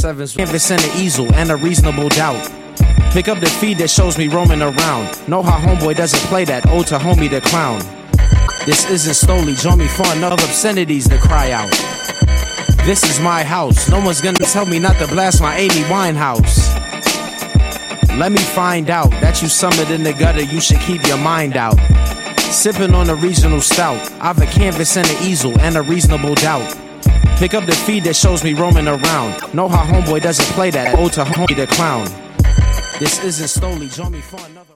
sevens, canvas and an easel, and a reasonable doubt. Pick up the feed that shows me roaming around. Know how homeboy doesn't play that, ode to homie the clown. This isn't Stoli, join me for another obscenities to cry out. This is my house, no one's gonna tell me not to blast my Amy Winehouse. Let me find out that you summoned in the gutter, you should keep your mind out. Sipping on a regional stout, I've a canvas and an easel and a reasonable doubt. Pick up the feed that shows me roaming around. Know how homeboy doesn't play that, ode to homie the clown. This isn't Stoli, join me for another.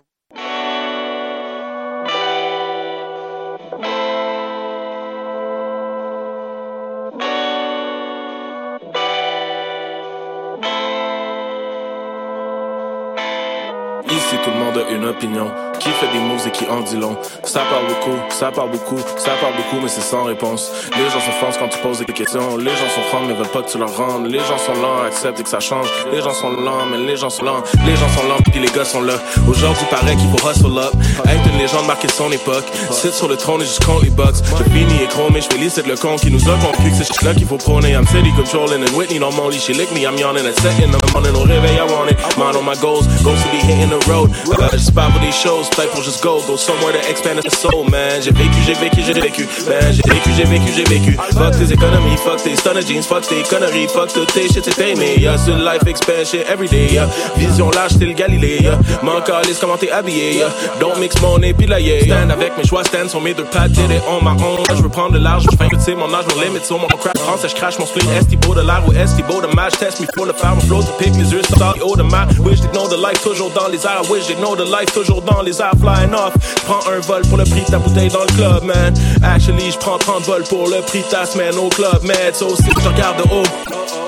Tout le monde a une opinion Qui fait des moves et qui en dit long? Ça parle beaucoup, ça parle beaucoup, ça parle beaucoup mais c'est sans réponse. Les gens s'enfoncent quand tu poses des questions. Les gens sont francs mais veulent pas que tu leur rendes. Les gens sont lents, acceptent que ça change. Les gens sont lents mais les gens sont lents. Les gens sont lents puis les gars sont là. Aujourd'hui paraît qu'il faut hustle up. Être une légende marquée son époque. Sit sur le trône et juste compte les bucks Je finis et chrome et je félicite le con qui nous a compris que c'est là qu'il faut prôner. I'm city controlling and Whitney mon lit She lick me, I'm yawning at set in the morning Au réveil I want it, mind on my goals. Goals to be hitting the road uh, J'espère pour des choses, peut pour just go Go somewhere to expand the soul, man. J'ai vécu, j'ai vécu, j'ai vécu. Man, j'ai vécu, j'ai vécu, j'ai vécu. Fuck tes économies, fuck tes stunner jeans Fuck tes conneries, fuck toutes tes shit, c'est aimé Yeah, c'est life expansion everyday yeah. Vision large, t'es le Galilée yeah. M'en calisse, comment t'es habillé yeah. Don't mix mon pis la yeah. Stand avec mes choix, stand sur mes deux pattes Did it on my own. Je veux prendre de large, je fais que c'est mon âge, mon limit Sur mon crack français, je crache mon split Esti-beau de l'air ou esti-beau de match Test me pour le faire, mon flow to pick mes yeux Sur haut de ma Wish the life toujours dans les airs Wish they know the life toujours dans les airs Flying off. Prends un vol pour le prix de ta bouteille dans le club, man. Actually, je prends 30 vols pour le prix de ta semaine au club, man. So si je regarde de haut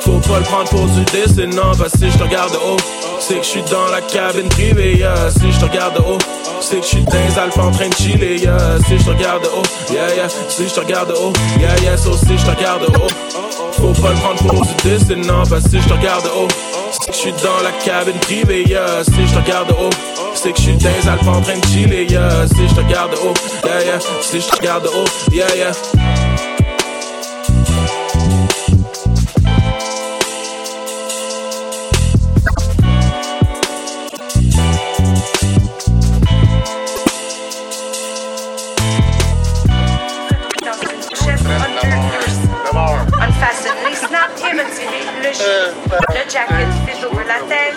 Faut pas le prendre pour du dessin, non Parce que si je regarde de haut C'est que je suis dans la cabine privée, yeah. Si je regarde de haut C'est que je suis dans les Alpes en train de chiller, yeah. Si je regarde de haut, yeah, yeah. Si je regarde de haut, yeah, yeah. So si je regarde de haut Faut pas le prendre pour du dessin, non Parce que si je te regarde de haut C'est que je suis dans la cabine privée, yeah. Si je te regarde de haut C'est que je suis dans les Alpes en train de chiller, yeah. Si je te regarde de haut, yeah, yeah. Si je te regarde de haut, yeah, yeah le. Le jacket fit over la tête.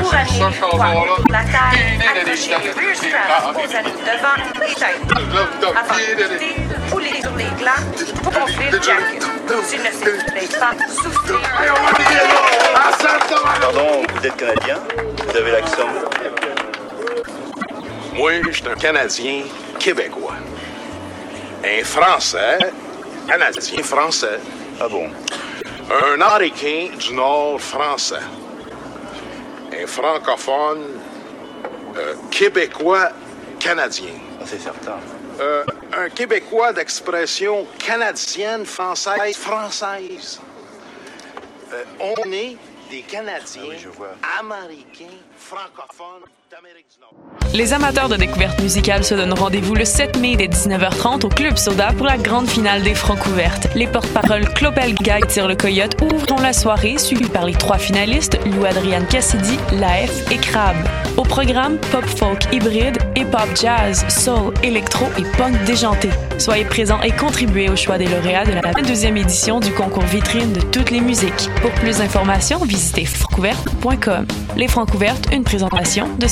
Pour amener les poids la taille, accrochez les rear straps aux anneaux devant et tête. Avant de quitter, roulez sur les glands pour gonfler le jacket. S'il ne se plaît pas, soufflez. Pardon, vous êtes canadien? Vous avez l'accent Moi, je suis un Canadien québécois. Un Français, Canadien français. Ah bon? Un Américain du Nord français. Un francophone euh, québécois canadien. Ah, C'est certain. Euh, un Québécois d'expression canadienne, française, française. Euh, on est des Canadiens Ah oui, je vois. américains, francophones. Les amateurs de découverte musicale se donnent rendez-vous le 7 mai dès 19h30 au Club Soda pour la grande finale des Francs ouvertes. Les porte-paroles Clopel Guy Tire le Coyote ouvrent la soirée, suivis par les trois finalistes, Lou Adriane Cassidy, Laef et Crab. Au programme, pop folk hybride, hip-hop jazz, soul, électro et punk déjanté. Soyez présents et contribuez au choix des lauréats de la 22e édition du concours vitrine de toutes les musiques. Pour plus d'informations, visitez francouverte.com. Les Francs ouvertes, une présentation de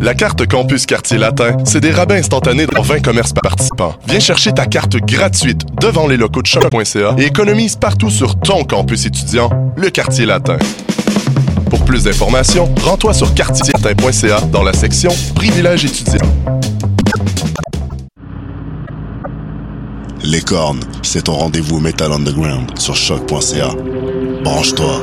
La carte Campus Quartier Latin, c'est des rabais instantanés dans 20 commerces participants. Viens chercher ta carte gratuite devant les locaux de choc.ca et économise partout sur ton campus étudiant, le Quartier Latin. Pour plus d'informations, rends-toi sur quartierlatin.ca dans la section Privilèges étudiants. Les cornes, c'est ton rendez-vous Metal Underground sur choc.ca. Branche-toi.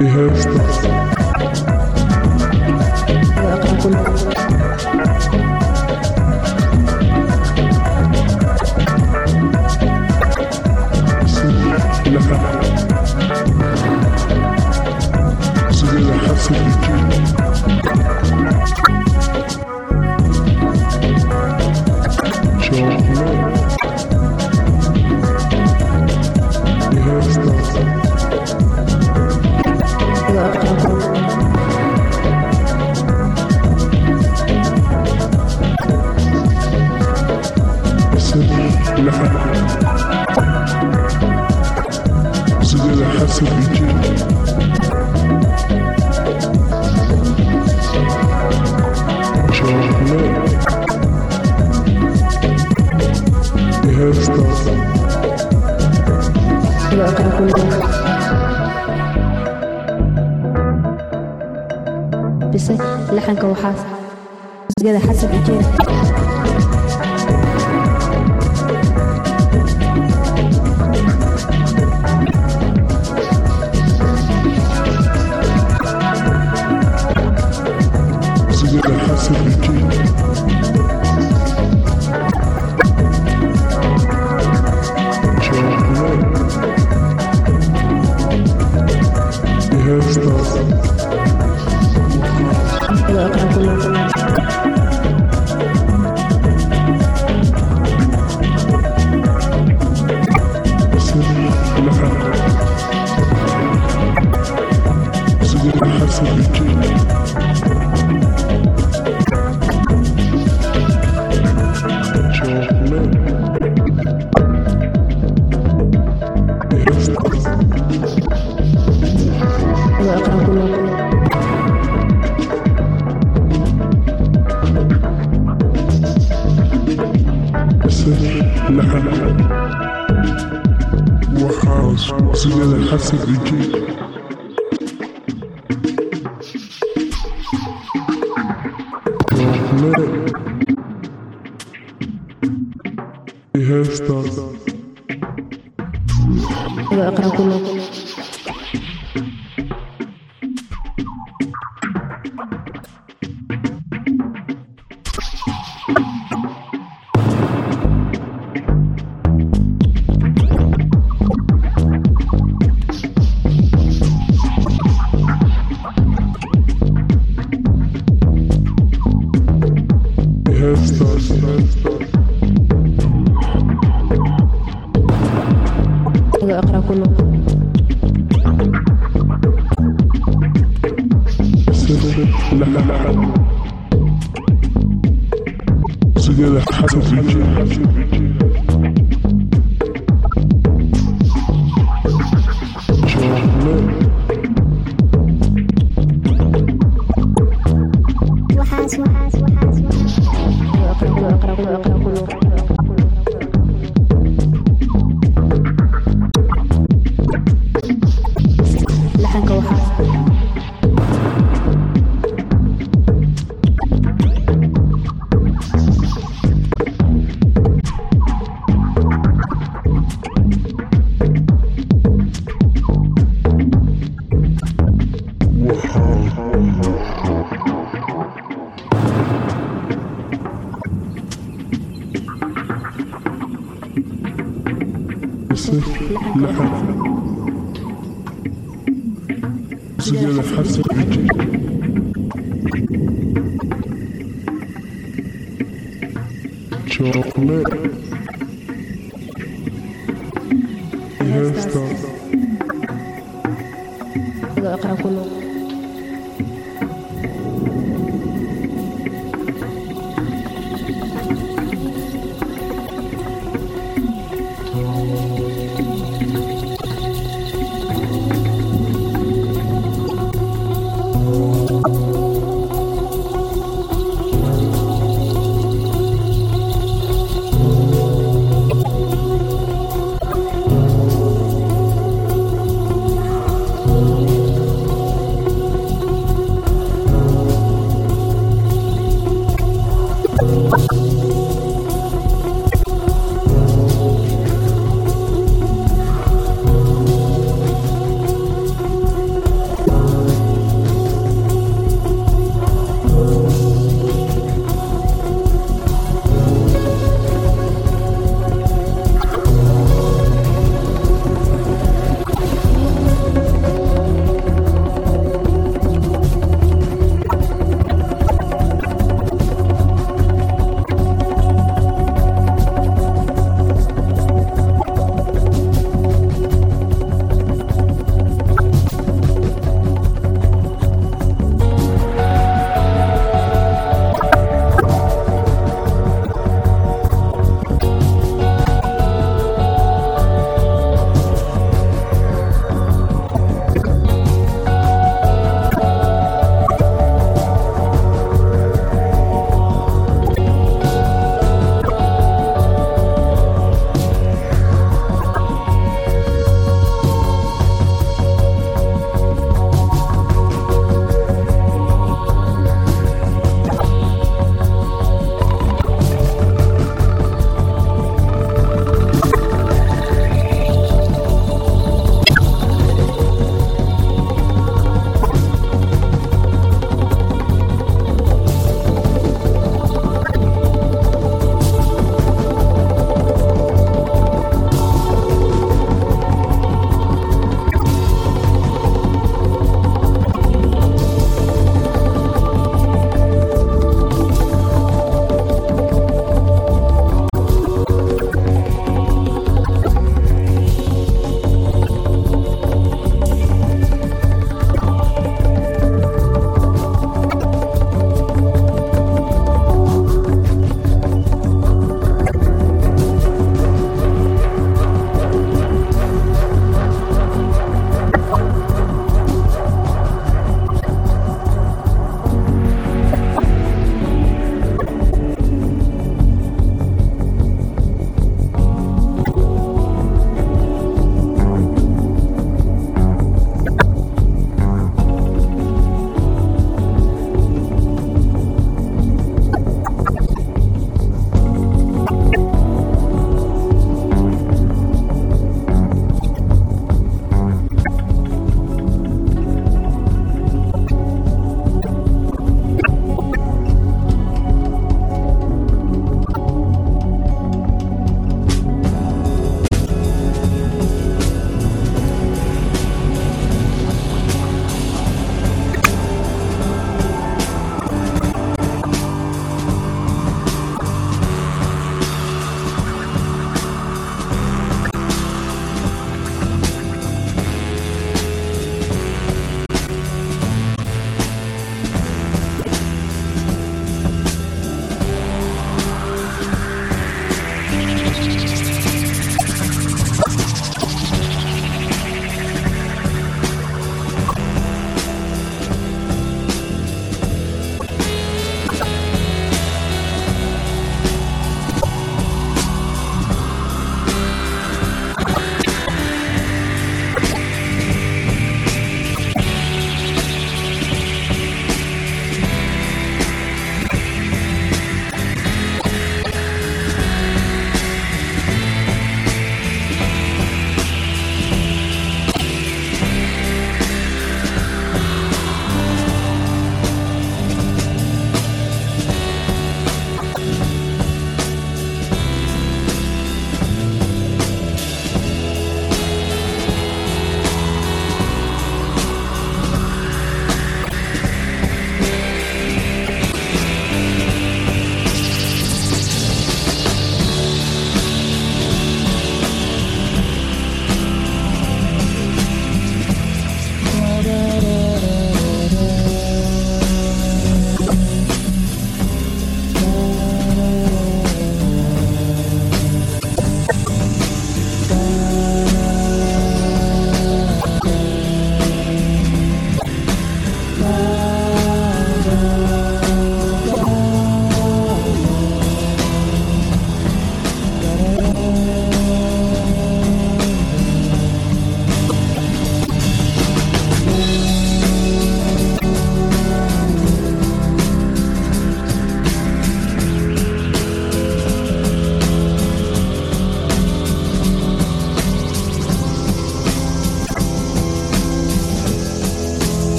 Behave Gracias.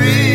free.